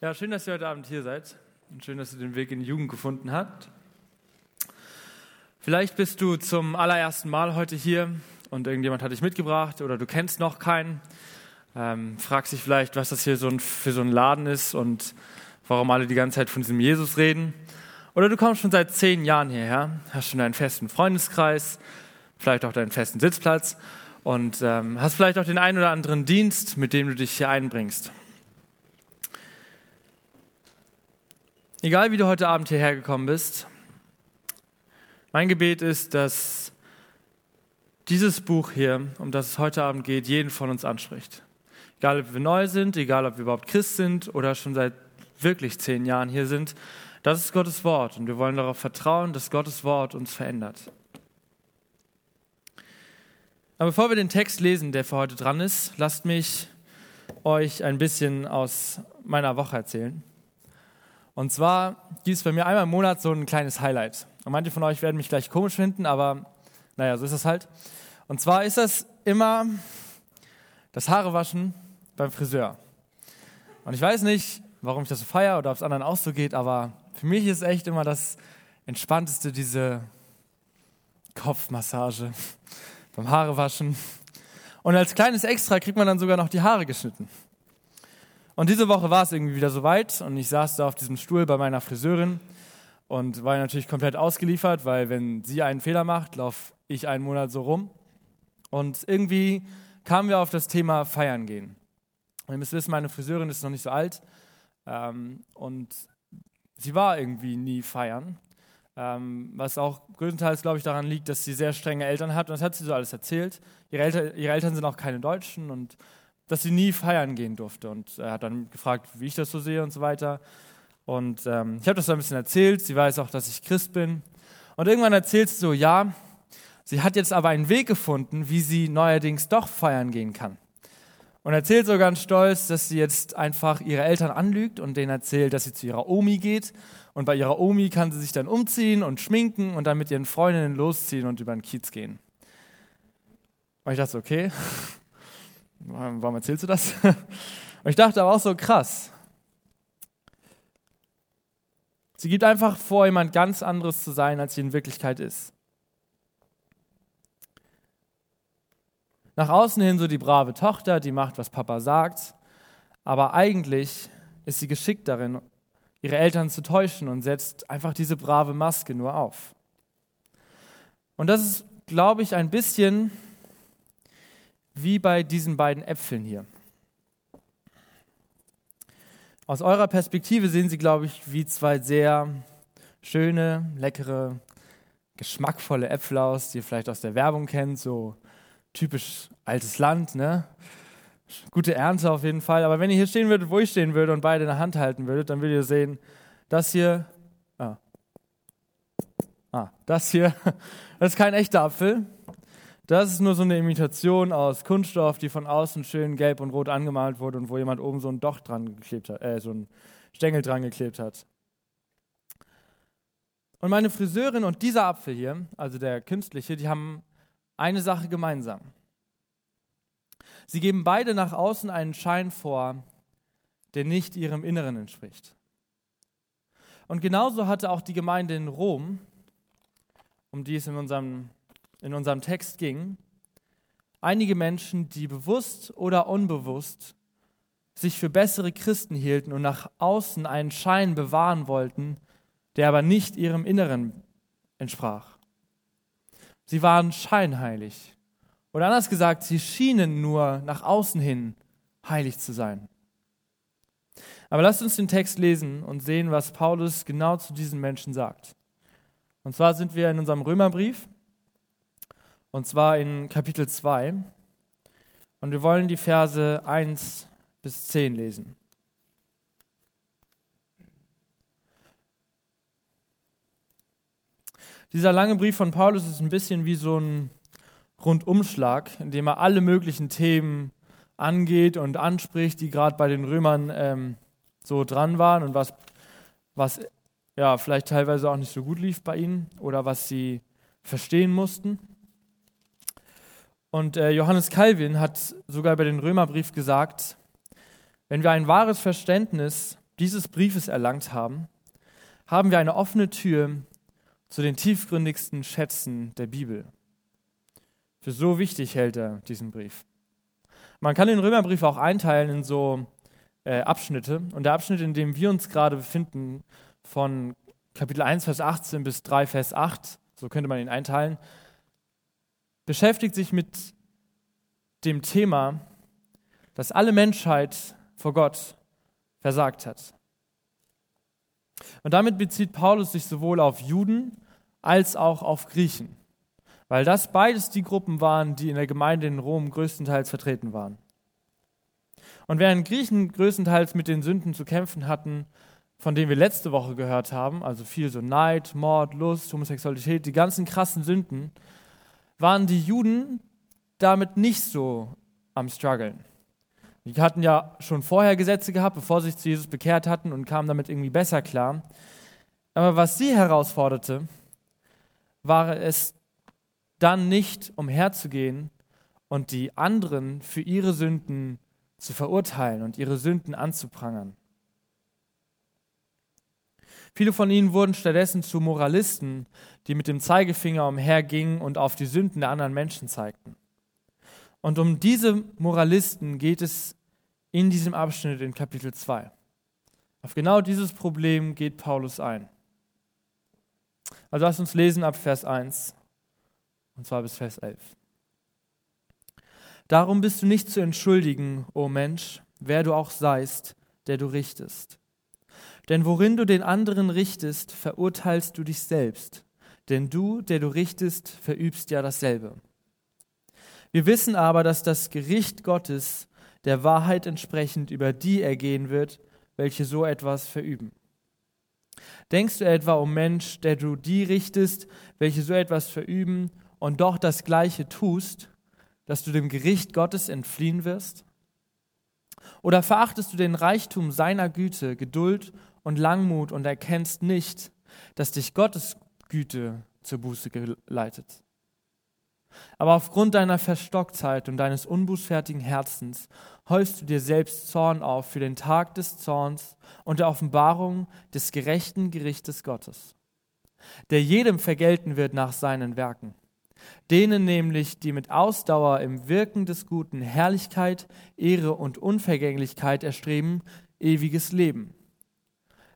Ja, schön, dass ihr heute Abend hier seid und schön, dass ihr den Weg in die Jugend gefunden habt. Vielleicht bist du zum allerersten Mal heute hier und irgendjemand hat dich mitgebracht oder du kennst noch keinen. Ähm, fragst dich vielleicht, was das hier so ein, für so ein Laden ist und warum alle die ganze Zeit von diesem Jesus reden. Oder du kommst schon seit zehn Jahren hierher, hast schon deinen festen Freundeskreis, vielleicht auch deinen festen Sitzplatz und ähm, hast vielleicht auch den einen oder anderen Dienst, mit dem du dich hier einbringst. Egal wie du heute Abend hierher gekommen bist, mein Gebet ist, dass dieses Buch hier, um das es heute Abend geht, jeden von uns anspricht. Egal, ob wir neu sind, egal, ob wir überhaupt Christ sind oder schon seit wirklich zehn Jahren hier sind, das ist Gottes Wort und wir wollen darauf vertrauen, dass Gottes Wort uns verändert. Aber bevor wir den Text lesen, der für heute dran ist, lasst mich euch ein bisschen aus meiner Woche erzählen. Und zwar gibt es bei mir einmal im Monat so ein kleines Highlight. Und manche von euch werden mich gleich komisch finden, aber naja, so ist das halt. Und zwar ist das immer das Haarewaschen beim Friseur. Und ich weiß nicht, warum ich das so feiere oder ob es anderen auch so geht, aber für mich ist echt immer das Entspannteste diese Kopfmassage beim Haarewaschen. Und als kleines Extra kriegt man dann sogar noch die Haare geschnitten. Und diese Woche war es irgendwie wieder soweit und ich saß da auf diesem Stuhl bei meiner Friseurin und war natürlich komplett ausgeliefert, weil wenn sie einen Fehler macht, laufe ich einen Monat so rum. Und irgendwie kamen wir auf das Thema Feiern gehen. Und ihr müsst wissen, meine Friseurin ist noch nicht so alt ähm, und sie war irgendwie nie feiern. Ähm, was auch größtenteils, glaube ich, daran liegt, dass sie sehr strenge Eltern hat. Und das hat sie so alles erzählt. Ihre, Eltern, ihre Eltern sind auch keine Deutschen und dass sie nie feiern gehen durfte. Und er hat dann gefragt, wie ich das so sehe und so weiter. Und ähm, ich habe das so ein bisschen erzählt. Sie weiß auch, dass ich Christ bin. Und irgendwann erzählt sie so, ja, sie hat jetzt aber einen Weg gefunden, wie sie neuerdings doch feiern gehen kann. Und erzählt so ganz stolz, dass sie jetzt einfach ihre Eltern anlügt und denen erzählt, dass sie zu ihrer Omi geht. Und bei ihrer Omi kann sie sich dann umziehen und schminken und dann mit ihren Freundinnen losziehen und über den Kiez gehen. Und ich dachte, okay, warum erzählst du das? Und ich dachte aber auch so, krass. Sie gibt einfach vor, jemand ganz anderes zu sein, als sie in Wirklichkeit ist. Nach außen hin so die brave Tochter, die macht, was Papa sagt, aber eigentlich ist sie geschickt darin, ihre Eltern zu täuschen und setzt einfach diese brave Maske nur auf. Und das ist, glaube ich, ein bisschen wie bei diesen beiden Äpfeln hier. Aus eurer Perspektive sehen sie, glaube ich, wie zwei sehr schöne, leckere, geschmackvolle Äpfel aus, die ihr vielleicht aus der Werbung kennt, so typisch altes Land, ne? Gute Ernte auf jeden Fall. Aber wenn ihr hier stehen würdet, wo ich stehen würde und beide in der Hand halten würdet, dann würdet ihr sehen, das hier, ah, ah das hier, das ist kein echter Apfel, das ist nur so eine Imitation aus Kunststoff, die von außen schön gelb und rot angemalt wurde und wo jemand oben so ein Doch dran geklebt hat, äh, so ein Stängel dran geklebt hat. Und meine Friseurin und dieser Apfel hier, also der künstliche, die haben eine Sache gemeinsam. Sie geben beide nach außen einen Schein vor, der nicht ihrem Inneren entspricht. Und genauso hatte auch die Gemeinde in Rom, um die es in unserem in unserem Text ging, einige Menschen, die bewusst oder unbewusst sich für bessere Christen hielten und nach außen einen Schein bewahren wollten, der aber nicht ihrem Inneren entsprach. Sie waren scheinheilig. Oder anders gesagt, sie schienen nur nach außen hin heilig zu sein. Aber lasst uns den Text lesen und sehen, was Paulus genau zu diesen Menschen sagt. Und zwar sind wir in unserem Römerbrief und zwar in Kapitel 2. Und wir wollen die Verse 1 bis 10 lesen. Dieser lange Brief von Paulus ist ein bisschen wie so ein Rundumschlag, in dem er alle möglichen Themen angeht und anspricht, die gerade bei den Römern ähm, so dran waren und was, was ja vielleicht teilweise auch nicht so gut lief bei ihnen oder was sie verstehen mussten. Und äh, Johannes Calvin hat sogar bei den Römerbrief gesagt, wenn wir ein wahres Verständnis dieses Briefes erlangt haben, haben wir eine offene Tür zu den tiefgründigsten Schätzen der Bibel. Für so wichtig hält er diesen Brief. Man kann den Römerbrief auch einteilen in so äh, Abschnitte. Und der Abschnitt, in dem wir uns gerade befinden, von Kapitel 1, Vers 18 bis 3, Vers 8, so könnte man ihn einteilen, beschäftigt sich mit dem Thema, dass alle Menschheit vor Gott versagt hat. Und damit bezieht Paulus sich sowohl auf Juden als auch auf Griechen, weil das beides die Gruppen waren, die in der Gemeinde in Rom größtenteils vertreten waren. Und während Griechen größtenteils mit den Sünden zu kämpfen hatten, von denen wir letzte Woche gehört haben, also viel so Neid, Mord, Lust, Homosexualität, die ganzen krassen Sünden, waren die Juden damit nicht so am struggeln. Die hatten ja schon vorher Gesetze gehabt, bevor sie sich zu Jesus bekehrt hatten und kamen damit irgendwie besser klar. Aber was sie herausforderte, war es dann nicht umherzugehen und die anderen für ihre Sünden zu verurteilen und ihre Sünden anzuprangern. Viele von ihnen wurden stattdessen zu Moralisten, die mit dem Zeigefinger umhergingen und auf die Sünden der anderen Menschen zeigten. Und um diese Moralisten geht es in diesem Abschnitt in Kapitel 2. Auf genau dieses Problem geht Paulus ein. Also lass uns lesen ab Vers 1 und zwar bis Vers 11. Darum bist du nicht zu entschuldigen, o oh Mensch, wer du auch seist, der du richtest. Denn worin du den anderen richtest, verurteilst du dich selbst. Denn du, der du richtest, verübst ja dasselbe. Wir wissen aber, dass das Gericht Gottes der Wahrheit entsprechend über die ergehen wird, welche so etwas verüben. Denkst du etwa, um Mensch, der du die richtest, welche so etwas verüben und doch das Gleiche tust, dass du dem Gericht Gottes entfliehen wirst? Oder verachtest du den Reichtum seiner Güte, Geduld und Langmut und erkennst nicht, dass dich Gottes Güte zur Buße geleitet? Aber aufgrund deiner Verstocktheit und deines unbußfertigen Herzens häufst du dir selbst Zorn auf für den Tag des Zorns und der Offenbarung des gerechten Gerichtes Gottes, der jedem vergelten wird nach seinen Werken. Denen nämlich, die mit Ausdauer im Wirken des Guten Herrlichkeit, Ehre und Unvergänglichkeit erstreben, ewiges Leben.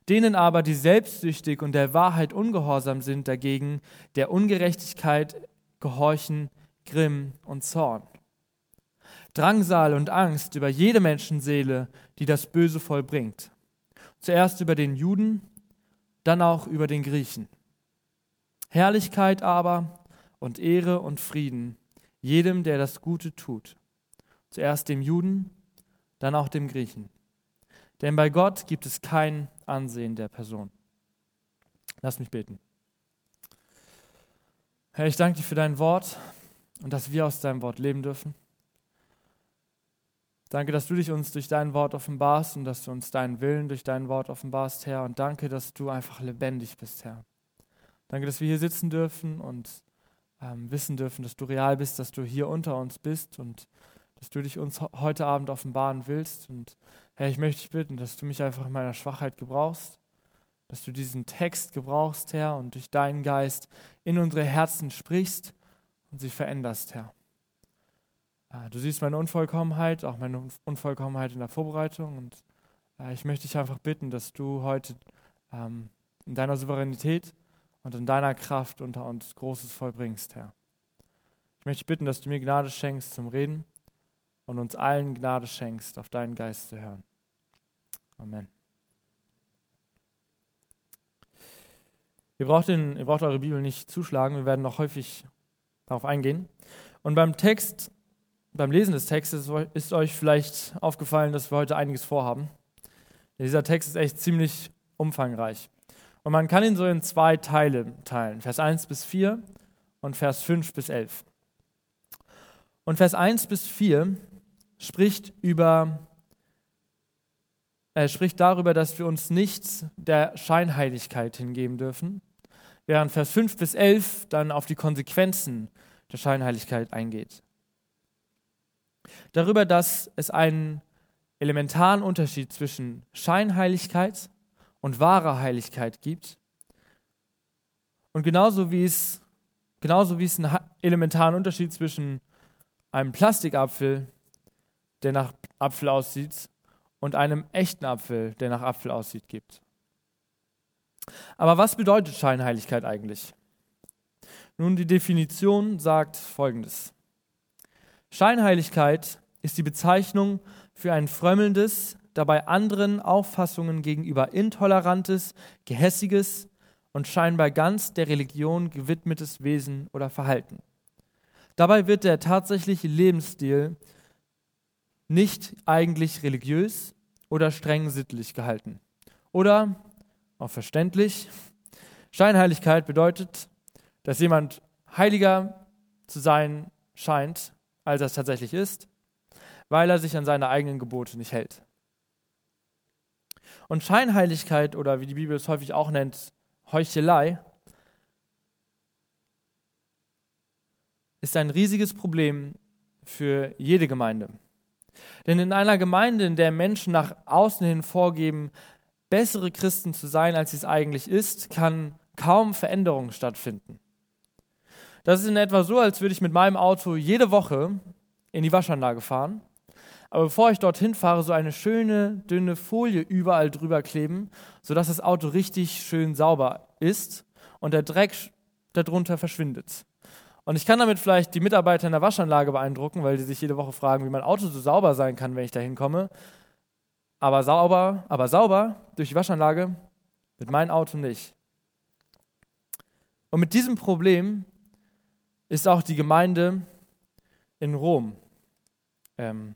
Denen aber, die selbstsüchtig und der Wahrheit ungehorsam sind, dagegen der Ungerechtigkeit gehorchen Grimm und Zorn. Drangsal und Angst über jede Menschenseele, die das Böse vollbringt. Zuerst über den Juden, dann auch über den Griechen. Herrlichkeit aber und Ehre und Frieden jedem, der das Gute tut. Zuerst dem Juden, dann auch dem Griechen. Denn bei Gott gibt es kein Ansehen der Person. Lass mich beten. Herr, ich danke dir für dein Wort und dass wir aus deinem Wort leben dürfen. Danke, dass du dich uns durch dein Wort offenbarst und dass du uns deinen Willen durch dein Wort offenbarst, Herr. Und danke, dass du einfach lebendig bist, Herr. Danke, dass wir hier sitzen dürfen und ähm, wissen dürfen, dass du real bist, dass du hier unter uns bist und dass du dich uns heute Abend offenbaren willst. Und Herr, ich möchte dich bitten, dass du mich einfach in meiner Schwachheit gebrauchst dass du diesen Text gebrauchst, Herr, und durch deinen Geist in unsere Herzen sprichst und sie veränderst, Herr. Ah, du siehst meine Unvollkommenheit, auch meine Unvollkommenheit in der Vorbereitung. Und äh, ich möchte dich einfach bitten, dass du heute ähm, in deiner Souveränität und in deiner Kraft unter uns Großes vollbringst, Herr. Ich möchte dich bitten, dass du mir Gnade schenkst zum Reden und uns allen Gnade schenkst, auf deinen Geist zu hören. Amen. Ihr braucht, den, ihr braucht eure Bibel nicht zuschlagen, wir werden noch häufig darauf eingehen. Und beim Text, beim Lesen des Textes ist euch vielleicht aufgefallen, dass wir heute einiges vorhaben. Dieser Text ist echt ziemlich umfangreich. Und man kann ihn so in zwei Teile teilen, Vers 1 bis 4 und Vers 5 bis 11. Und Vers 1 bis 4 spricht über er spricht darüber, dass wir uns nicht der Scheinheiligkeit hingeben dürfen, während Vers 5 bis 11 dann auf die Konsequenzen der Scheinheiligkeit eingeht. Darüber, dass es einen elementaren Unterschied zwischen Scheinheiligkeit und wahrer Heiligkeit gibt. Und genauso wie es, genauso wie es einen elementaren Unterschied zwischen einem Plastikapfel, der nach Apfel aussieht, und einem echten Apfel, der nach Apfel aussieht, gibt. Aber was bedeutet Scheinheiligkeit eigentlich? Nun, die Definition sagt Folgendes. Scheinheiligkeit ist die Bezeichnung für ein frömmelndes, dabei anderen Auffassungen gegenüber intolerantes, gehässiges und scheinbar ganz der Religion gewidmetes Wesen oder Verhalten. Dabei wird der tatsächliche Lebensstil nicht eigentlich religiös oder streng sittlich gehalten. Oder, auch verständlich, Scheinheiligkeit bedeutet, dass jemand heiliger zu sein scheint, als er es tatsächlich ist, weil er sich an seine eigenen Gebote nicht hält. Und Scheinheiligkeit oder wie die Bibel es häufig auch nennt, Heuchelei, ist ein riesiges Problem für jede Gemeinde. Denn in einer Gemeinde, in der Menschen nach außen hin vorgeben, bessere Christen zu sein, als sie es eigentlich ist, kann kaum Veränderung stattfinden. Das ist in etwa so, als würde ich mit meinem Auto jede Woche in die Waschanlage fahren, aber bevor ich dorthin fahre, so eine schöne, dünne Folie überall drüber kleben, sodass das Auto richtig schön sauber ist und der Dreck darunter verschwindet. Und ich kann damit vielleicht die Mitarbeiter in der Waschanlage beeindrucken, weil die sich jede Woche fragen, wie mein Auto so sauber sein kann, wenn ich da hinkomme. Aber sauber, aber sauber durch die Waschanlage mit meinem Auto nicht. Und mit diesem Problem ist auch die Gemeinde in Rom. Ähm,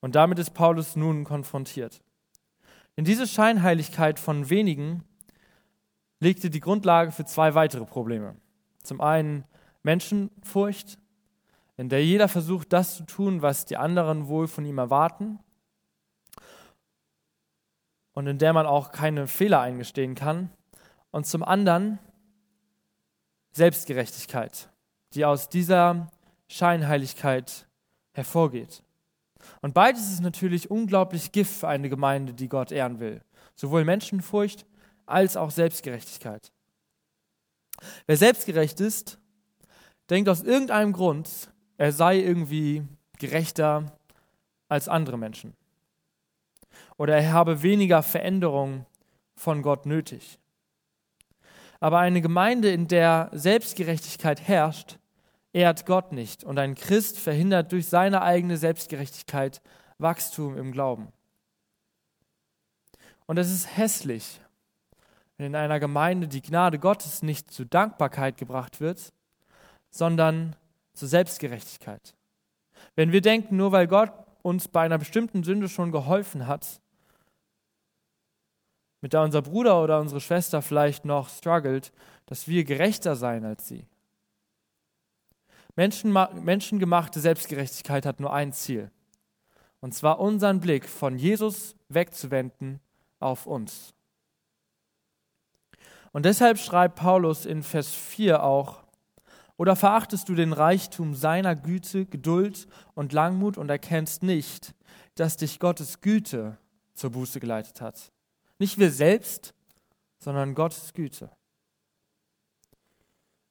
und damit ist Paulus nun konfrontiert. In diese Scheinheiligkeit von wenigen legte die Grundlage für zwei weitere Probleme. Zum einen Menschenfurcht, in der jeder versucht, das zu tun, was die anderen wohl von ihm erwarten und in der man auch keine Fehler eingestehen kann. Und zum anderen Selbstgerechtigkeit, die aus dieser Scheinheiligkeit hervorgeht. Und beides ist natürlich unglaublich Gift für eine Gemeinde, die Gott ehren will. Sowohl Menschenfurcht als auch Selbstgerechtigkeit. Wer selbstgerecht ist, denkt aus irgendeinem Grund, er sei irgendwie gerechter als andere Menschen. Oder er habe weniger Veränderung von Gott nötig. Aber eine Gemeinde, in der Selbstgerechtigkeit herrscht, ehrt Gott nicht und ein Christ verhindert durch seine eigene Selbstgerechtigkeit Wachstum im Glauben. Und es ist hässlich, wenn in einer Gemeinde die Gnade Gottes nicht zu Dankbarkeit gebracht wird, sondern zur Selbstgerechtigkeit. Wenn wir denken, nur weil Gott uns bei einer bestimmten Sünde schon geholfen hat, mit der unser Bruder oder unsere Schwester vielleicht noch struggelt, dass wir gerechter sein als sie. menschengemachte Selbstgerechtigkeit hat nur ein Ziel, und zwar unseren Blick von Jesus wegzuwenden auf uns. Und deshalb schreibt Paulus in Vers 4 auch, oder verachtest du den Reichtum seiner Güte, Geduld und Langmut und erkennst nicht, dass dich Gottes Güte zur Buße geleitet hat? Nicht wir selbst, sondern Gottes Güte.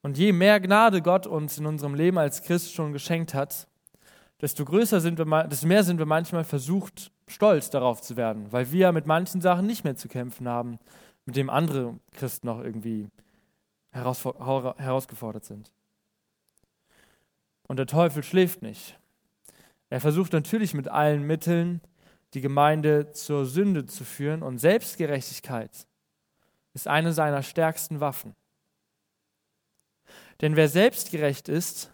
Und je mehr Gnade Gott uns in unserem Leben als Christ schon geschenkt hat, desto größer sind wir, desto mehr sind wir manchmal versucht, stolz darauf zu werden, weil wir mit manchen Sachen nicht mehr zu kämpfen haben, mit dem andere Christen noch irgendwie herausgefordert sind. Und der Teufel schläft nicht. Er versucht natürlich mit allen Mitteln, die Gemeinde zur Sünde zu führen. Und Selbstgerechtigkeit ist eine seiner stärksten Waffen. Denn wer selbstgerecht ist,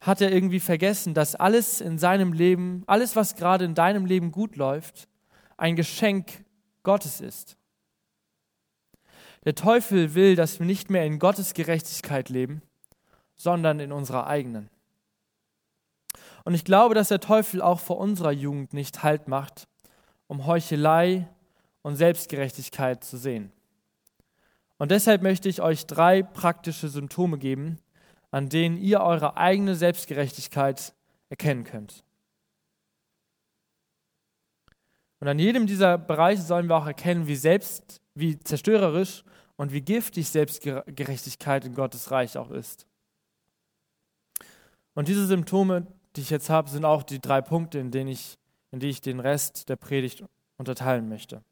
hat er irgendwie vergessen, dass alles in seinem Leben, alles, was gerade in deinem Leben gut läuft, ein Geschenk Gottes ist. Der Teufel will, dass wir nicht mehr in Gottes Gerechtigkeit leben, sondern in unserer eigenen. Und ich glaube, dass der Teufel auch vor unserer Jugend nicht Halt macht, um Heuchelei und Selbstgerechtigkeit zu sehen. Und deshalb möchte ich euch drei praktische Symptome geben, an denen ihr eure eigene Selbstgerechtigkeit erkennen könnt. Und an jedem dieser Bereiche sollen wir auch erkennen, wie selbst, wie zerstörerisch und wie giftig Selbstgerechtigkeit in Gottes Reich auch ist. Und diese Symptome, die ich jetzt habe, sind auch die drei Punkte, in denen ich, in die ich den Rest der Predigt unterteilen möchte. Und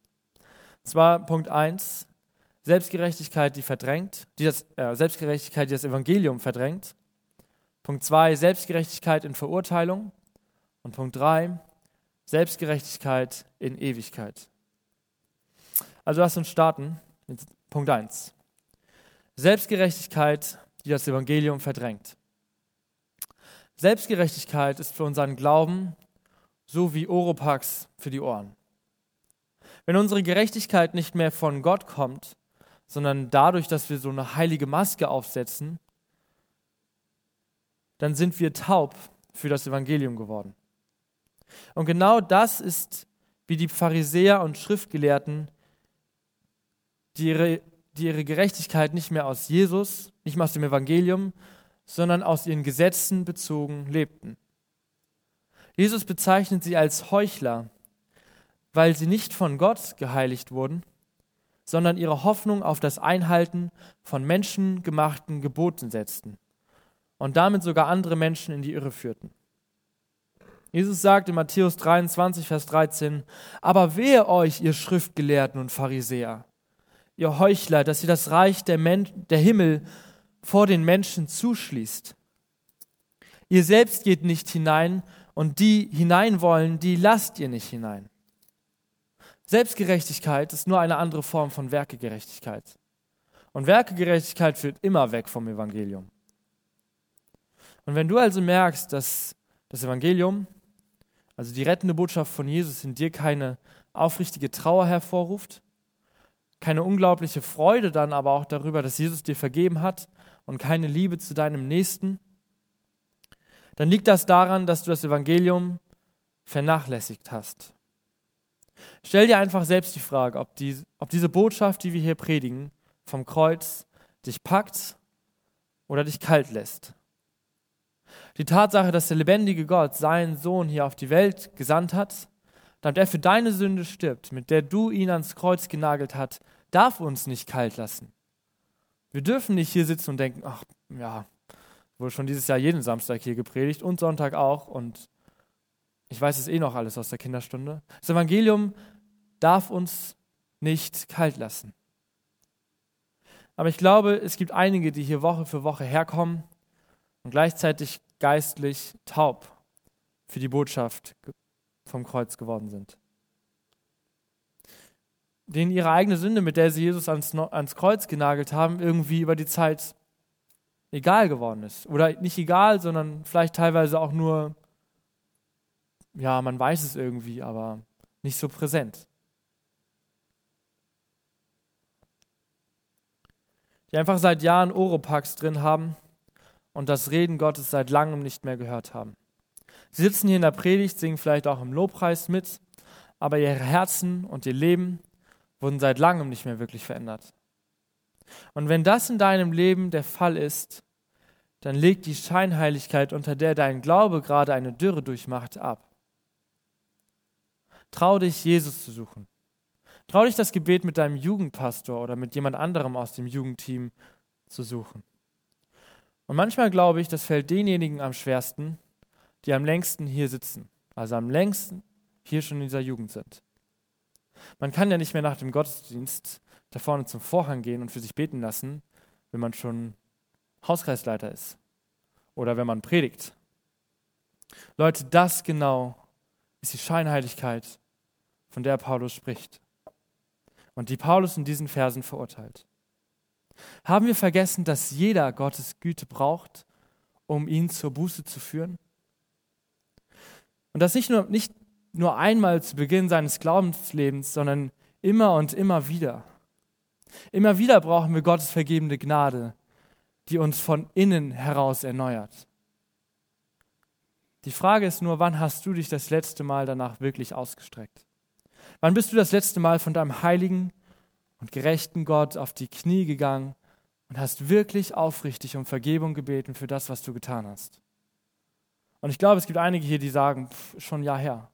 zwar Punkt 1, Selbstgerechtigkeit, die verdrängt, die das, äh, Selbstgerechtigkeit, die das Evangelium verdrängt. Punkt 2, Selbstgerechtigkeit in Verurteilung. Und Punkt 3, Selbstgerechtigkeit in Ewigkeit. Also lass uns starten mit Punkt 1. Selbstgerechtigkeit, die das Evangelium verdrängt. Selbstgerechtigkeit ist für unseren Glauben so wie Oropax für die Ohren. Wenn unsere Gerechtigkeit nicht mehr von Gott kommt, sondern dadurch, dass wir so eine heilige Maske aufsetzen, dann sind wir taub für das Evangelium geworden. Und genau das ist, wie die Pharisäer und Schriftgelehrten, die ihre, die ihre Gerechtigkeit nicht mehr aus Jesus, nicht mehr aus dem Evangelium, sondern aus ihren Gesetzen bezogen lebten. Jesus bezeichnet sie als Heuchler, weil sie nicht von Gott geheiligt wurden, sondern ihre Hoffnung auf das Einhalten von menschengemachten Geboten setzten und damit sogar andere Menschen in die Irre führten. Jesus sagt in Matthäus 23, Vers 13, aber wehe euch, ihr Schriftgelehrten und Pharisäer, ihr Heuchler, dass ihr das Reich der, Men der Himmel vor den Menschen zuschließt. Ihr selbst geht nicht hinein und die hinein wollen, die lasst ihr nicht hinein. Selbstgerechtigkeit ist nur eine andere Form von Werkegerechtigkeit. Und Werkegerechtigkeit führt immer weg vom Evangelium. Und wenn du also merkst, dass das Evangelium, also die rettende Botschaft von Jesus in dir keine aufrichtige Trauer hervorruft, keine unglaubliche Freude dann aber auch darüber, dass Jesus dir vergeben hat und keine Liebe zu deinem Nächsten, dann liegt das daran, dass du das Evangelium vernachlässigt hast. Stell dir einfach selbst die Frage, ob, die, ob diese Botschaft, die wir hier predigen, vom Kreuz dich packt oder dich kalt lässt. Die Tatsache, dass der lebendige Gott seinen Sohn hier auf die Welt gesandt hat, damit er für deine Sünde stirbt, mit der du ihn ans Kreuz genagelt hast, darf uns nicht kalt lassen. Wir dürfen nicht hier sitzen und denken, ach ja, wurde schon dieses Jahr jeden Samstag hier gepredigt und Sonntag auch und ich weiß es eh noch alles aus der Kinderstunde. Das Evangelium darf uns nicht kalt lassen. Aber ich glaube, es gibt einige, die hier Woche für Woche herkommen und gleichzeitig geistlich taub für die Botschaft vom Kreuz geworden sind. Denen ihre eigene Sünde, mit der sie Jesus ans, ans Kreuz genagelt haben, irgendwie über die Zeit egal geworden ist. Oder nicht egal, sondern vielleicht teilweise auch nur, ja, man weiß es irgendwie, aber nicht so präsent. Die einfach seit Jahren Oropax drin haben und das Reden Gottes seit langem nicht mehr gehört haben. Sie sitzen hier in der Predigt, singen vielleicht auch im Lobpreis mit, aber ihre Herzen und ihr Leben wurden seit langem nicht mehr wirklich verändert. Und wenn das in deinem Leben der Fall ist, dann leg die Scheinheiligkeit, unter der dein Glaube gerade eine Dürre durchmacht, ab. Trau dich, Jesus zu suchen. Trau dich, das Gebet mit deinem Jugendpastor oder mit jemand anderem aus dem Jugendteam zu suchen. Und manchmal glaube ich, das fällt denjenigen am schwersten, die am längsten hier sitzen, also am längsten hier schon in dieser Jugend sind. Man kann ja nicht mehr nach dem Gottesdienst da vorne zum Vorhang gehen und für sich beten lassen, wenn man schon Hauskreisleiter ist oder wenn man predigt. Leute, das genau ist die Scheinheiligkeit, von der Paulus spricht und die Paulus in diesen Versen verurteilt. Haben wir vergessen, dass jeder Gottes Güte braucht, um ihn zur Buße zu führen? Und das nicht nur, nicht nur einmal zu Beginn seines Glaubenslebens, sondern immer und immer wieder. Immer wieder brauchen wir Gottes vergebende Gnade, die uns von innen heraus erneuert. Die Frage ist nur, wann hast du dich das letzte Mal danach wirklich ausgestreckt? Wann bist du das letzte Mal von deinem heiligen und gerechten Gott auf die Knie gegangen und hast wirklich aufrichtig um Vergebung gebeten für das, was du getan hast? Und ich glaube, es gibt einige hier, die sagen, pff, schon ein Jahr her,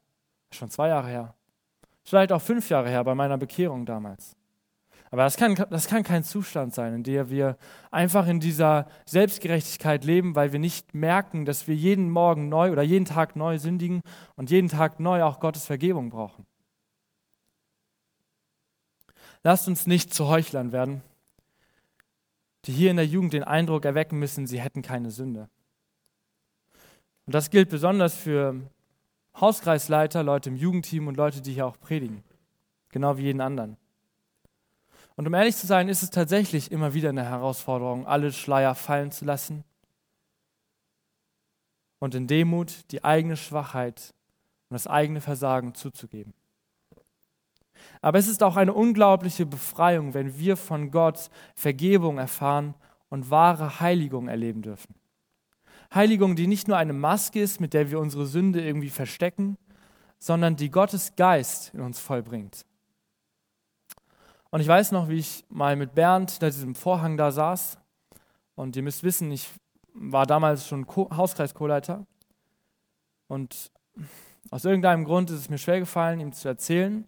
schon zwei Jahre her. Vielleicht auch fünf Jahre her bei meiner Bekehrung damals. Aber das kann, das kann kein Zustand sein, in dem wir einfach in dieser Selbstgerechtigkeit leben, weil wir nicht merken, dass wir jeden Morgen neu oder jeden Tag neu sündigen und jeden Tag neu auch Gottes Vergebung brauchen. Lasst uns nicht zu Heuchlern werden, die hier in der Jugend den Eindruck erwecken müssen, sie hätten keine Sünde. Und das gilt besonders für Hauskreisleiter, Leute im Jugendteam und Leute, die hier auch predigen. Genau wie jeden anderen. Und um ehrlich zu sein, ist es tatsächlich immer wieder eine Herausforderung, alle Schleier fallen zu lassen und in Demut die eigene Schwachheit und das eigene Versagen zuzugeben. Aber es ist auch eine unglaubliche Befreiung, wenn wir von Gott Vergebung erfahren und wahre Heiligung erleben dürfen. Heiligung, die nicht nur eine Maske ist, mit der wir unsere Sünde irgendwie verstecken, sondern die Gottes Geist in uns vollbringt. Und ich weiß noch, wie ich mal mit Bernd hinter diesem Vorhang da saß. Und ihr müsst wissen, ich war damals schon Hauskreiskoleiter. Und aus irgendeinem Grund ist es mir schwer gefallen, ihm zu erzählen,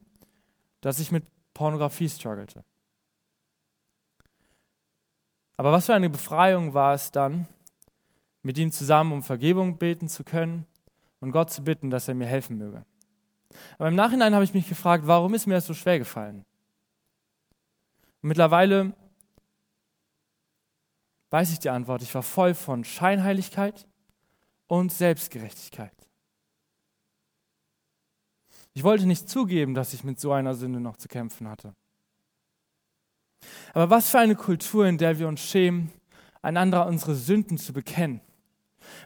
dass ich mit Pornografie struggelte. Aber was für eine Befreiung war es dann, mit ihm zusammen um Vergebung beten zu können und Gott zu bitten, dass er mir helfen möge. Aber im Nachhinein habe ich mich gefragt, warum ist mir das so schwer gefallen? Und mittlerweile weiß ich die Antwort. Ich war voll von Scheinheiligkeit und Selbstgerechtigkeit. Ich wollte nicht zugeben, dass ich mit so einer Sünde noch zu kämpfen hatte. Aber was für eine Kultur, in der wir uns schämen, einander unsere Sünden zu bekennen,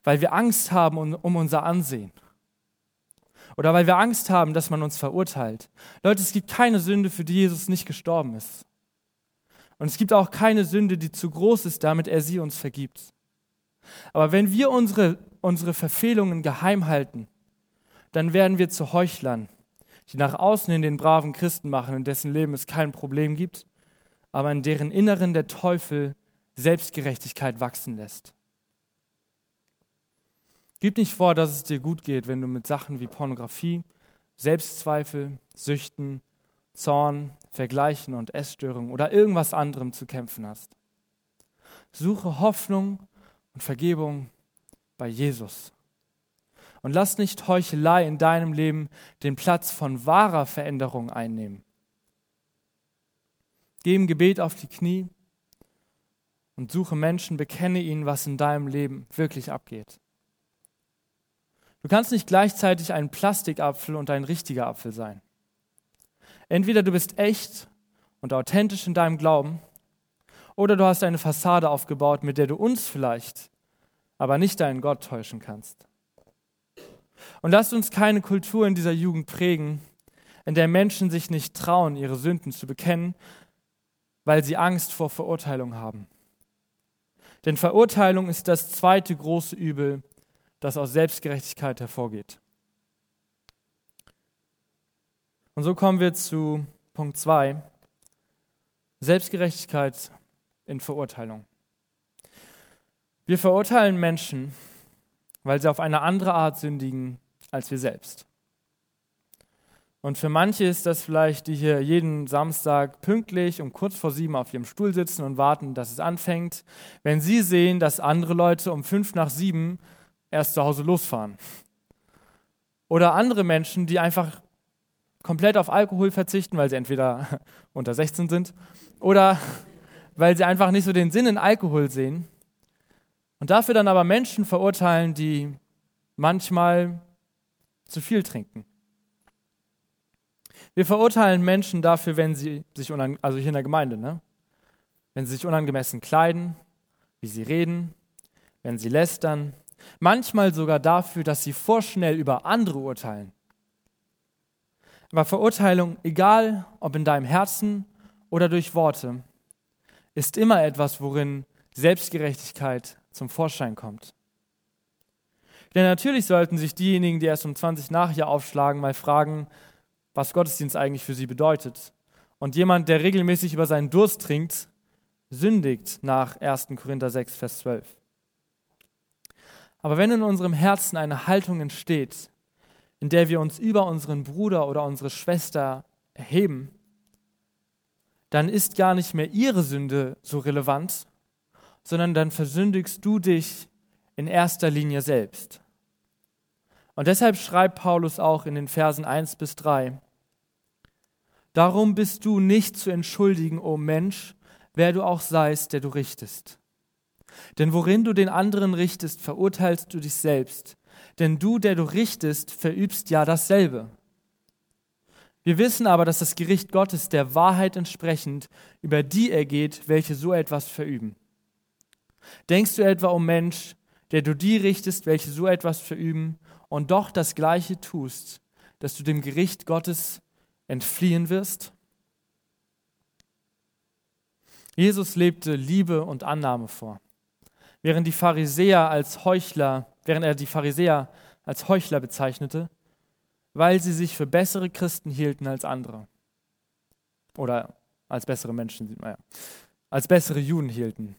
weil wir Angst haben um unser Ansehen oder weil wir Angst haben, dass man uns verurteilt. Leute, es gibt keine Sünde, für die Jesus nicht gestorben ist. Und es gibt auch keine Sünde, die zu groß ist, damit er sie uns vergibt. Aber wenn wir unsere, unsere Verfehlungen geheim halten, dann werden wir zu Heuchlern, die nach außen in den braven Christen machen, in dessen Leben es kein Problem gibt, aber in deren Inneren der Teufel Selbstgerechtigkeit wachsen lässt. Gib nicht vor, dass es dir gut geht, wenn du mit Sachen wie Pornografie, Selbstzweifel, Süchten, Zorn, Vergleichen und Essstörungen oder irgendwas anderem zu kämpfen hast. Suche Hoffnung und Vergebung bei Jesus. Und lass nicht Heuchelei in deinem Leben den Platz von wahrer Veränderung einnehmen. Geh im Gebet auf die Knie und suche Menschen, bekenne ihnen, was in deinem Leben wirklich abgeht. Du kannst nicht gleichzeitig ein Plastikapfel und ein richtiger Apfel sein. Entweder du bist echt und authentisch in deinem Glauben, oder du hast eine Fassade aufgebaut, mit der du uns vielleicht, aber nicht deinen Gott täuschen kannst. Und lasst uns keine Kultur in dieser Jugend prägen, in der Menschen sich nicht trauen, ihre Sünden zu bekennen, weil sie Angst vor Verurteilung haben. Denn Verurteilung ist das zweite große Übel, das aus Selbstgerechtigkeit hervorgeht. Und so kommen wir zu Punkt 2, Selbstgerechtigkeit in Verurteilung. Wir verurteilen Menschen, weil sie auf eine andere Art sündigen als wir selbst. Und für manche ist das vielleicht, die hier jeden Samstag pünktlich um kurz vor sieben auf ihrem Stuhl sitzen und warten, dass es anfängt, wenn sie sehen, dass andere Leute um fünf nach sieben erst zu Hause losfahren. Oder andere Menschen, die einfach komplett auf Alkohol verzichten, weil sie entweder unter 16 sind oder weil sie einfach nicht so den Sinn in Alkohol sehen. Und dafür dann aber Menschen verurteilen, die manchmal zu viel trinken. Wir verurteilen Menschen dafür, wenn sie sich, also hier in der Gemeinde, ne? wenn sie sich unangemessen kleiden, wie sie reden, wenn sie lästern, manchmal sogar dafür, dass sie vorschnell über andere urteilen. Aber Verurteilung, egal ob in deinem Herzen oder durch Worte, ist immer etwas, worin Selbstgerechtigkeit zum Vorschein kommt. Denn natürlich sollten sich diejenigen, die erst um 20 nach hier aufschlagen, mal fragen, was Gottesdienst eigentlich für sie bedeutet. Und jemand, der regelmäßig über seinen Durst trinkt, sündigt nach 1. Korinther 6, Vers 12. Aber wenn in unserem Herzen eine Haltung entsteht, in der wir uns über unseren Bruder oder unsere Schwester erheben, dann ist gar nicht mehr ihre Sünde so relevant, sondern dann versündigst du dich in erster Linie selbst. Und deshalb schreibt Paulus auch in den Versen 1 bis 3, Darum bist du nicht zu entschuldigen, o Mensch, wer du auch seist, der du richtest. Denn worin du den anderen richtest, verurteilst du dich selbst. Denn du, der du richtest, verübst ja dasselbe. Wir wissen aber, dass das Gericht Gottes der Wahrheit entsprechend über die ergeht, welche so etwas verüben. Denkst du etwa, o oh Mensch, der du die richtest, welche so etwas verüben, und doch das Gleiche tust, dass du dem Gericht Gottes entfliehen wirst? Jesus lebte Liebe und Annahme vor. Während die Pharisäer als Heuchler, während er die Pharisäer als Heuchler bezeichnete, weil sie sich für bessere Christen hielten als andere. Oder als bessere Menschen, sieht man ja. Als bessere Juden hielten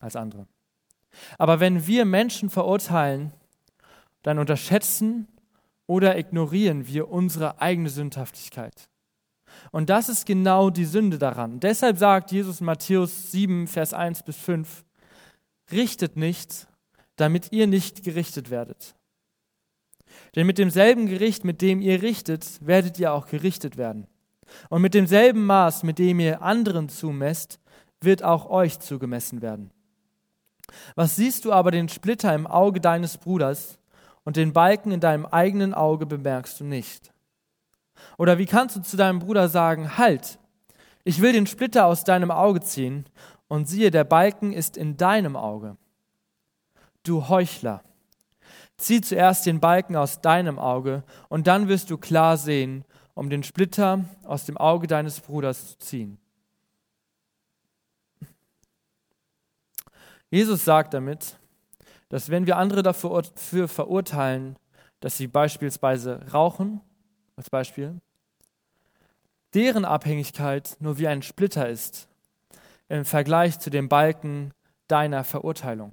als andere. Aber wenn wir Menschen verurteilen, dann unterschätzen oder ignorieren wir unsere eigene Sündhaftigkeit. Und das ist genau die Sünde daran. Deshalb sagt Jesus in Matthäus 7, Vers 1 bis 5, richtet nicht, damit ihr nicht gerichtet werdet. Denn mit demselben Gericht, mit dem ihr richtet, werdet ihr auch gerichtet werden. Und mit demselben Maß, mit dem ihr anderen zumesst, wird auch euch zugemessen werden. Was siehst du aber den Splitter im Auge deines Bruders und den Balken in deinem eigenen Auge bemerkst du nicht? Oder wie kannst du zu deinem Bruder sagen, halt, ich will den Splitter aus deinem Auge ziehen und siehe, der Balken ist in deinem Auge. Du Heuchler, zieh zuerst den Balken aus deinem Auge und dann wirst du klar sehen, um den Splitter aus dem Auge deines Bruders zu ziehen. Jesus sagt damit, dass wenn wir andere dafür verurteilen, dass sie beispielsweise rauchen, als Beispiel, deren Abhängigkeit nur wie ein Splitter ist im Vergleich zu dem Balken deiner Verurteilung.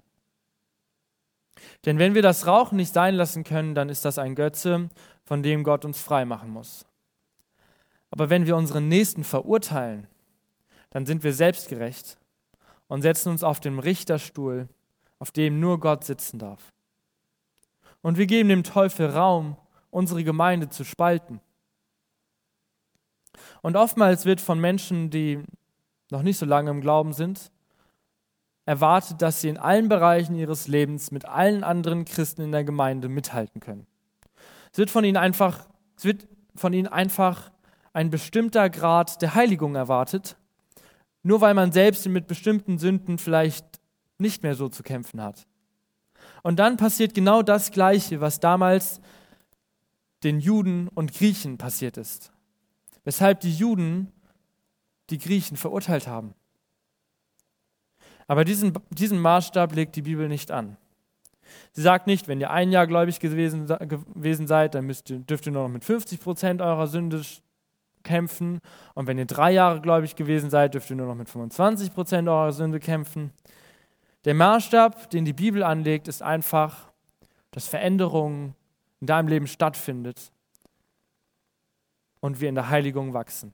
Denn wenn wir das Rauchen nicht sein lassen können, dann ist das ein Götze, von dem Gott uns frei machen muss. Aber wenn wir unseren Nächsten verurteilen, dann sind wir selbstgerecht und setzen uns auf den Richterstuhl, auf dem nur Gott sitzen darf. Und wir geben dem Teufel Raum, unsere Gemeinde zu spalten. Und oftmals wird von Menschen, die noch nicht so lange im Glauben sind, erwartet, dass sie in allen Bereichen ihres Lebens mit allen anderen Christen in der Gemeinde mithalten können. Es wird von ihnen einfach, es wird von ihnen einfach ein bestimmter Grad der Heiligung erwartet, nur weil man selbst mit bestimmten Sünden vielleicht nicht mehr so zu kämpfen hat. Und dann passiert genau das Gleiche, was damals den Juden und Griechen passiert ist. Weshalb die Juden die Griechen verurteilt haben. Aber diesen, diesen Maßstab legt die Bibel nicht an. Sie sagt nicht, wenn ihr ein Jahr gläubig gewesen, gewesen seid, dann müsst dürft ihr nur noch mit 50 Prozent eurer Sünde kämpfen. Und wenn ihr drei Jahre gläubig gewesen seid, dürft ihr nur noch mit 25 Prozent eurer Sünde kämpfen. Der Maßstab, den die Bibel anlegt, ist einfach, dass Veränderung in deinem Leben stattfindet und wir in der Heiligung wachsen.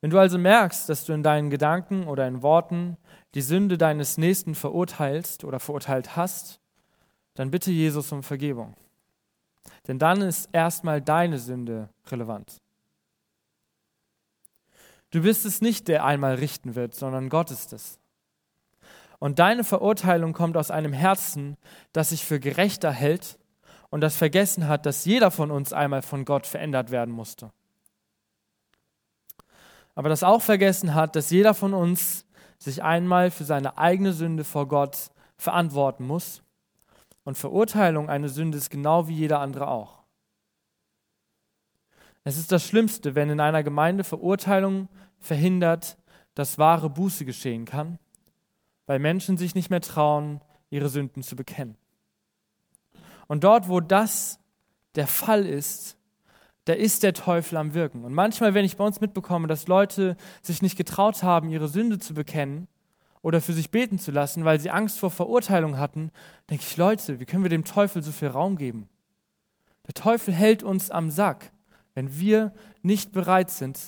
Wenn du also merkst, dass du in deinen Gedanken oder in Worten die Sünde deines Nächsten verurteilst oder verurteilt hast, dann bitte Jesus um Vergebung. Denn dann ist erstmal deine Sünde relevant. Du bist es nicht, der einmal richten wird, sondern Gott ist es. Und deine Verurteilung kommt aus einem Herzen, das sich für gerechter hält und das vergessen hat, dass jeder von uns einmal von Gott verändert werden musste. Aber das auch vergessen hat, dass jeder von uns sich einmal für seine eigene Sünde vor Gott verantworten muss. Und Verurteilung eine Sünde ist genau wie jeder andere auch. Es ist das Schlimmste, wenn in einer Gemeinde Verurteilung verhindert, dass wahre Buße geschehen kann, weil Menschen sich nicht mehr trauen, ihre Sünden zu bekennen. Und dort, wo das der Fall ist, da ist der Teufel am Wirken. Und manchmal, wenn ich bei uns mitbekomme, dass Leute sich nicht getraut haben, ihre Sünde zu bekennen oder für sich beten zu lassen, weil sie Angst vor Verurteilung hatten, denke ich, Leute, wie können wir dem Teufel so viel Raum geben? Der Teufel hält uns am Sack, wenn wir nicht bereit sind,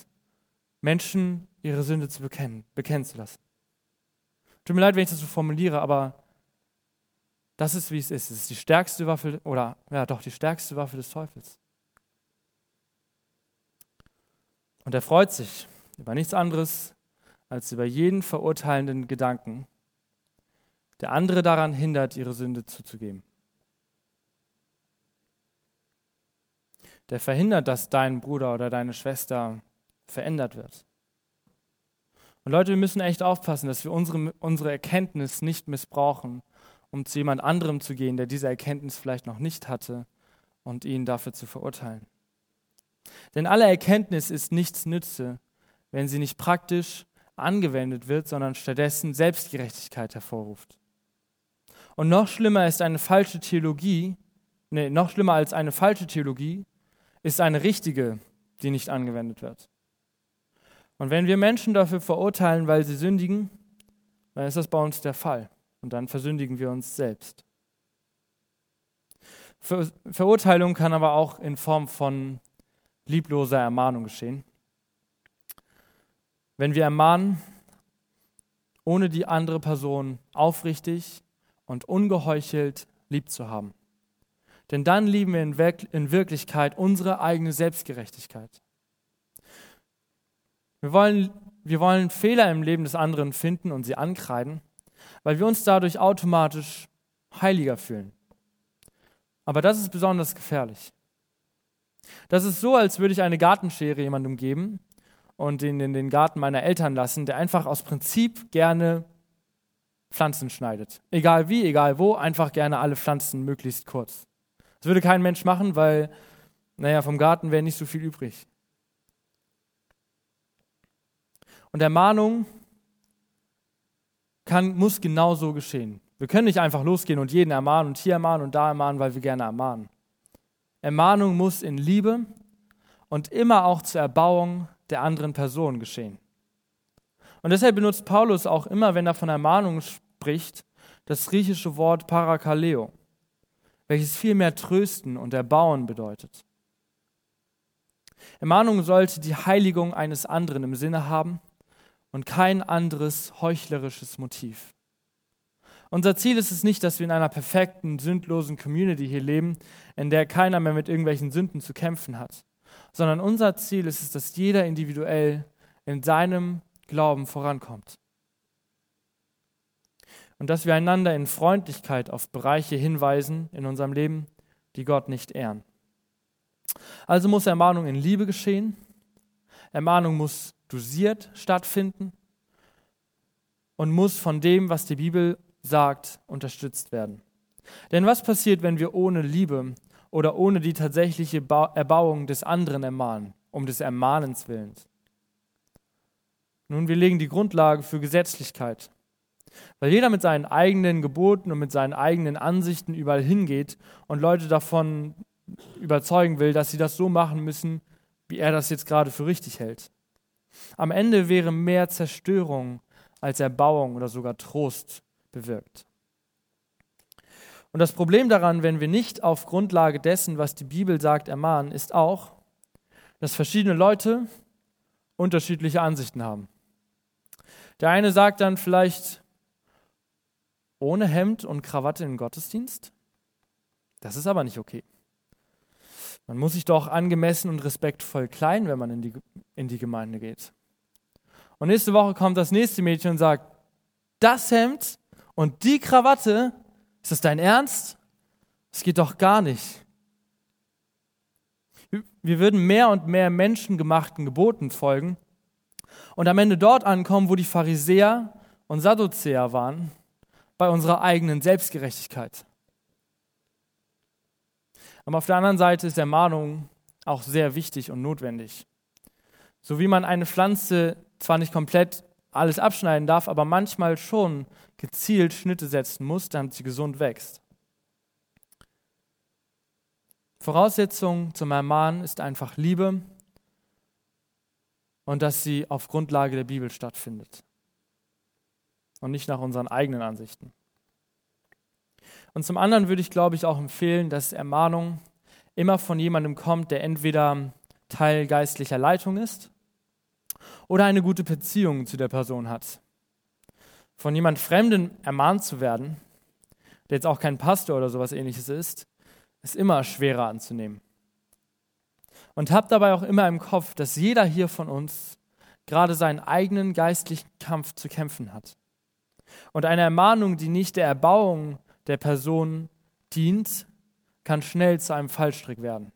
Menschen ihre Sünde zu bekennen, bekennen zu lassen. Tut mir leid, wenn ich das so formuliere, aber das ist, wie es ist. Es ist die stärkste Waffe, oder ja, doch die stärkste Waffe des Teufels. Und er freut sich über nichts anderes als über jeden verurteilenden Gedanken, der andere daran hindert, ihre Sünde zuzugeben. Der verhindert, dass dein Bruder oder deine Schwester verändert wird. Und Leute, wir müssen echt aufpassen, dass wir unsere, unsere Erkenntnis nicht missbrauchen, um zu jemand anderem zu gehen, der diese Erkenntnis vielleicht noch nicht hatte und ihn dafür zu verurteilen. Denn alle Erkenntnis ist nichts nütze, wenn sie nicht praktisch angewendet wird, sondern stattdessen Selbstgerechtigkeit hervorruft. Und noch schlimmer ist eine falsche Theologie, nee, noch schlimmer als eine falsche Theologie ist eine richtige, die nicht angewendet wird. Und wenn wir Menschen dafür verurteilen, weil sie sündigen, dann ist das bei uns der Fall. Und dann versündigen wir uns selbst. Ver Verurteilung kann aber auch in Form von liebloser Ermahnung geschehen. Wenn wir ermahnen, ohne die andere Person aufrichtig und ungeheuchelt lieb zu haben. Denn dann lieben wir in, Wirklichkeit unsere eigene Selbstgerechtigkeit. Wir wollen, wir wollen Fehler im Leben des anderen finden und sie ankreiden, weil wir uns dadurch automatisch heiliger fühlen. Aber das ist besonders gefährlich. Das ist so, als würde ich eine Gartenschere jemandem geben und ihn in den Garten meiner Eltern lassen, der einfach aus Prinzip gerne Pflanzen schneidet. Egal wie, egal wo, einfach gerne alle Pflanzen möglichst kurz. Das würde kein Mensch machen, weil, naja, vom Garten wäre nicht so viel übrig. Und Ermahnung kann, muss genauso geschehen. Wir können nicht einfach losgehen und jeden ermahnen und hier ermahnen und da ermahnen, weil wir gerne ermahnen. Ermahnung muss in Liebe und immer auch zur Erbauung der anderen Person geschehen. Und deshalb benutzt Paulus auch immer, wenn er von Ermahnung spricht, das griechische Wort Parakaleo, welches vielmehr trösten und erbauen bedeutet. Ermahnung sollte die Heiligung eines anderen im Sinne haben und kein anderes heuchlerisches Motiv. Unser Ziel ist es nicht, dass wir in einer perfekten, sündlosen Community hier leben, in der keiner mehr mit irgendwelchen Sünden zu kämpfen hat sondern unser Ziel ist es, dass jeder individuell in seinem Glauben vorankommt. Und dass wir einander in Freundlichkeit auf Bereiche hinweisen in unserem Leben, die Gott nicht ehren. Also muss Ermahnung in Liebe geschehen. Ermahnung muss dosiert stattfinden und muss von dem, was die Bibel sagt, unterstützt werden. Denn was passiert, wenn wir ohne Liebe oder ohne die tatsächliche Erbauung des anderen ermahnen, um des Ermahnens willens. Nun, wir legen die Grundlage für Gesetzlichkeit. Weil jeder mit seinen eigenen Geboten und mit seinen eigenen Ansichten überall hingeht und Leute davon überzeugen will, dass sie das so machen müssen, wie er das jetzt gerade für richtig hält. Am Ende wäre mehr Zerstörung als Erbauung oder sogar Trost bewirkt. Und das Problem daran, wenn wir nicht auf Grundlage dessen, was die Bibel sagt, ermahnen, ist auch, dass verschiedene Leute unterschiedliche Ansichten haben. Der eine sagt dann vielleicht, ohne Hemd und Krawatte in den Gottesdienst? Das ist aber nicht okay. Man muss sich doch angemessen und respektvoll kleiden, wenn man in die, in die Gemeinde geht. Und nächste Woche kommt das nächste Mädchen und sagt, das Hemd und die Krawatte, ist das dein Ernst? Das geht doch gar nicht. Wir würden mehr und mehr menschengemachten Geboten folgen und am Ende dort ankommen, wo die Pharisäer und Sadduzäer waren, bei unserer eigenen Selbstgerechtigkeit. Aber auf der anderen Seite ist Ermahnung auch sehr wichtig und notwendig. So wie man eine Pflanze zwar nicht komplett alles abschneiden darf, aber manchmal schon gezielt Schnitte setzen muss, damit sie gesund wächst. Voraussetzung zum Ermahnen ist einfach Liebe und dass sie auf Grundlage der Bibel stattfindet. und nicht nach unseren eigenen Ansichten. Und zum anderen würde ich, glaube ich, auch empfehlen, dass Ermahnung immer von jemandem kommt, der entweder Teil geistlicher Leitung ist oder eine gute Beziehung zu der Person hat. Von jemand Fremden ermahnt zu werden, der jetzt auch kein Pastor oder sowas ähnliches ist, ist immer schwerer anzunehmen. Und habt dabei auch immer im Kopf, dass jeder hier von uns gerade seinen eigenen geistlichen Kampf zu kämpfen hat. Und eine Ermahnung, die nicht der Erbauung der Person dient, kann schnell zu einem Fallstrick werden.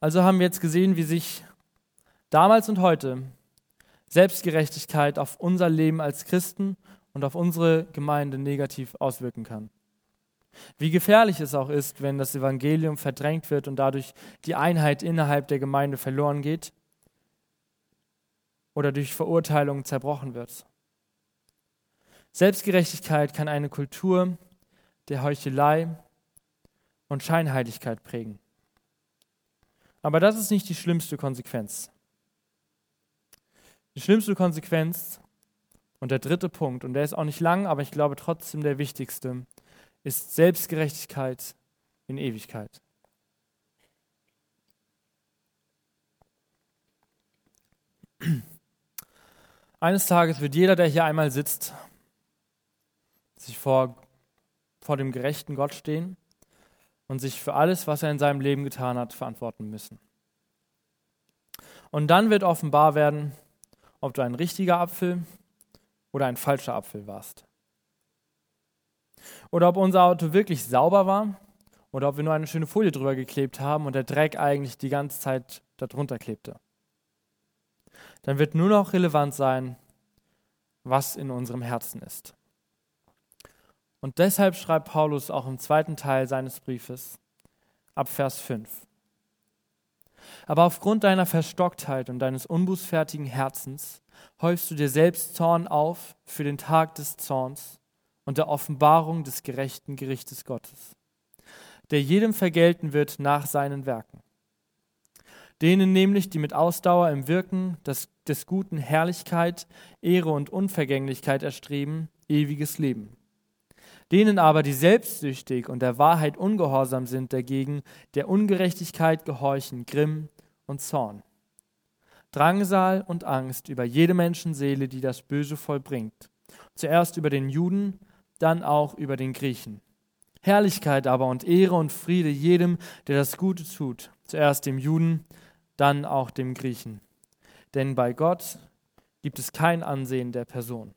Also haben wir jetzt gesehen, wie sich damals und heute Selbstgerechtigkeit auf unser Leben als Christen und auf unsere Gemeinde negativ auswirken kann. Wie gefährlich es auch ist, wenn das Evangelium verdrängt wird und dadurch die Einheit innerhalb der Gemeinde verloren geht oder durch Verurteilung zerbrochen wird. Selbstgerechtigkeit kann eine Kultur der Heuchelei und Scheinheiligkeit prägen. Aber das ist nicht die schlimmste Konsequenz. Die schlimmste Konsequenz und der dritte Punkt, und der ist auch nicht lang, aber ich glaube trotzdem der wichtigste, ist Selbstgerechtigkeit in Ewigkeit. Eines Tages wird jeder, der hier einmal sitzt, sich vor, vor dem gerechten Gott stehen und sich für alles, was er in seinem Leben getan hat, verantworten müssen. Und dann wird offenbar werden, ob du ein richtiger Apfel oder ein falscher Apfel warst. Oder ob unser Auto wirklich sauber war oder ob wir nur eine schöne Folie drüber geklebt haben und der Dreck eigentlich die ganze Zeit darunter klebte. Dann wird nur noch relevant sein, was in unserem Herzen ist. Und deshalb schreibt Paulus auch im zweiten Teil seines Briefes ab Vers 5. Aber aufgrund deiner Verstocktheit und deines unbußfertigen Herzens häufst du dir selbst Zorn auf für den Tag des Zorns und der Offenbarung des gerechten Gerichtes Gottes, der jedem vergelten wird nach seinen Werken. Denen nämlich, die mit Ausdauer im Wirken des, des Guten Herrlichkeit, Ehre und Unvergänglichkeit erstreben, ewiges Leben Denen aber, die selbstsüchtig und der Wahrheit ungehorsam sind, dagegen der Ungerechtigkeit gehorchen, Grimm und Zorn. Drangsal und Angst über jede Menschenseele, die das Böse vollbringt. Zuerst über den Juden, dann auch über den Griechen. Herrlichkeit aber und Ehre und Friede jedem, der das Gute tut. Zuerst dem Juden, dann auch dem Griechen. Denn bei Gott gibt es kein Ansehen der Person.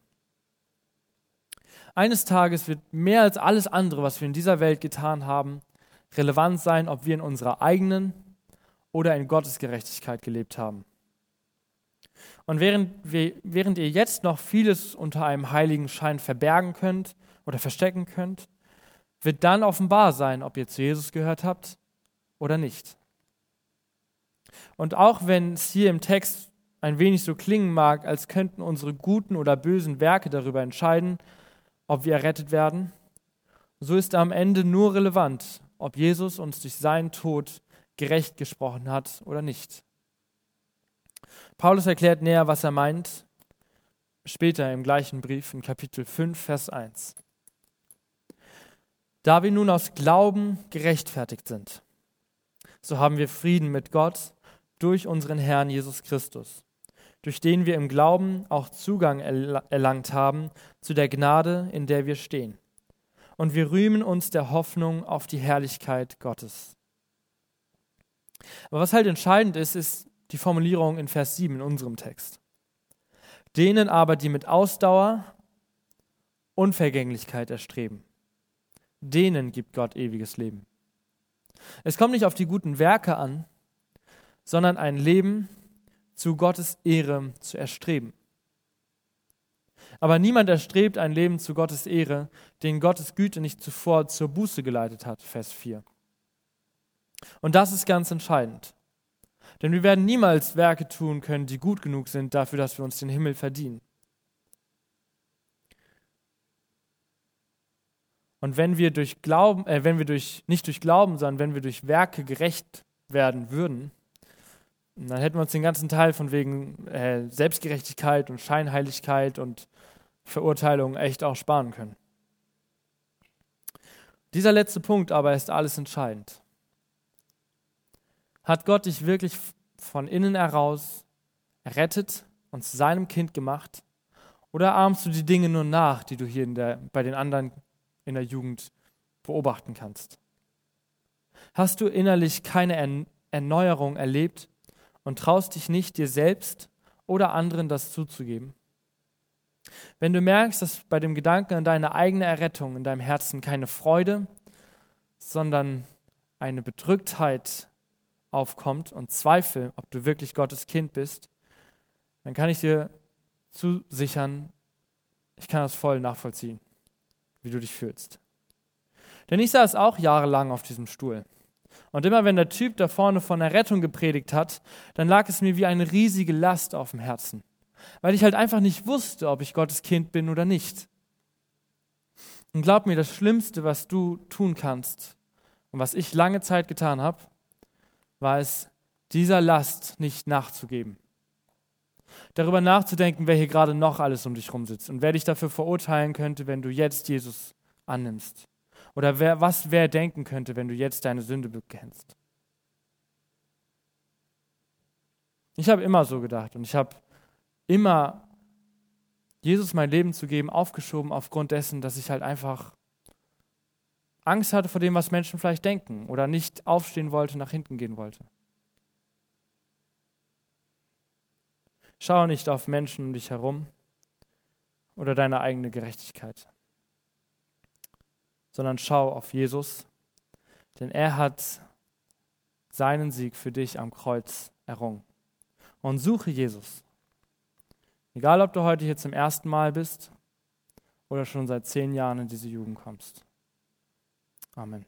Eines Tages wird mehr als alles andere, was wir in dieser Welt getan haben, relevant sein, ob wir in unserer eigenen oder in Gottes Gerechtigkeit gelebt haben. Und während, wir, während ihr jetzt noch vieles unter einem heiligen Schein verbergen könnt oder verstecken könnt, wird dann offenbar sein, ob ihr zu Jesus gehört habt oder nicht. Und auch wenn es hier im Text ein wenig so klingen mag, als könnten unsere guten oder bösen Werke darüber entscheiden, ob wir errettet werden, so ist am Ende nur relevant, ob Jesus uns durch seinen Tod gerecht gesprochen hat oder nicht. Paulus erklärt näher, was er meint, später im gleichen Brief in Kapitel 5, Vers 1. Da wir nun aus Glauben gerechtfertigt sind, so haben wir Frieden mit Gott durch unseren Herrn Jesus Christus durch den wir im Glauben auch Zugang erlangt haben zu der Gnade, in der wir stehen. Und wir rühmen uns der Hoffnung auf die Herrlichkeit Gottes. Aber was halt entscheidend ist, ist die Formulierung in Vers 7 in unserem Text. Denen aber, die mit Ausdauer Unvergänglichkeit erstreben, denen gibt Gott ewiges Leben. Es kommt nicht auf die guten Werke an, sondern ein Leben, zu Gottes Ehre zu erstreben. Aber niemand erstrebt ein Leben zu Gottes Ehre, den Gottes Güte nicht zuvor zur Buße geleitet hat, Vers 4. Und das ist ganz entscheidend. Denn wir werden niemals Werke tun können, die gut genug sind dafür, dass wir uns den Himmel verdienen. Und wenn wir durch Glauben, äh, wenn wir durch, nicht durch Glauben, sondern wenn wir durch Werke gerecht werden würden, dann hätten wir uns den ganzen Teil von wegen äh, Selbstgerechtigkeit und Scheinheiligkeit und Verurteilung echt auch sparen können. Dieser letzte Punkt aber ist alles entscheidend. Hat Gott dich wirklich von innen heraus errettet und zu seinem Kind gemacht? Oder ahmst du die Dinge nur nach, die du hier der, bei den anderen in der Jugend beobachten kannst? Hast du innerlich keine Erneuerung erlebt und traust dich nicht, dir selbst oder anderen das zuzugeben? Wenn du merkst, dass bei dem Gedanken an deine eigene Errettung in deinem Herzen keine Freude, sondern eine Bedrücktheit aufkommt und Zweifel, ob du wirklich Gottes Kind bist, dann kann ich dir zusichern, ich kann das voll nachvollziehen, wie du dich fühlst. Denn ich saß auch jahrelang auf diesem Stuhl. Und immer wenn der Typ da vorne von der Rettung gepredigt hat, dann lag es mir wie eine riesige Last auf dem Herzen weil ich halt einfach nicht wusste, ob ich Gottes Kind bin oder nicht. Und glaub mir, das Schlimmste, was du tun kannst und was ich lange Zeit getan habe, war es, dieser Last nicht nachzugeben. Darüber nachzudenken, wer hier gerade noch alles um dich rumsitzt und wer dich dafür verurteilen könnte, wenn du jetzt Jesus annimmst. Oder wer, was wer denken könnte, wenn du jetzt deine Sünde bekennst. Ich habe immer so gedacht und ich habe immer Jesus mein Leben zu geben, aufgeschoben aufgrund dessen, dass ich halt einfach Angst hatte vor dem, was Menschen vielleicht denken oder nicht aufstehen wollte, nach hinten gehen wollte. Schau nicht auf Menschen um dich herum oder deine eigene Gerechtigkeit, sondern schau auf Jesus, denn er hat seinen Sieg für dich am Kreuz errungen. Und suche Jesus. Egal, ob du heute hier zum ersten Mal bist oder schon seit zehn Jahren in diese Jugend kommst. Amen.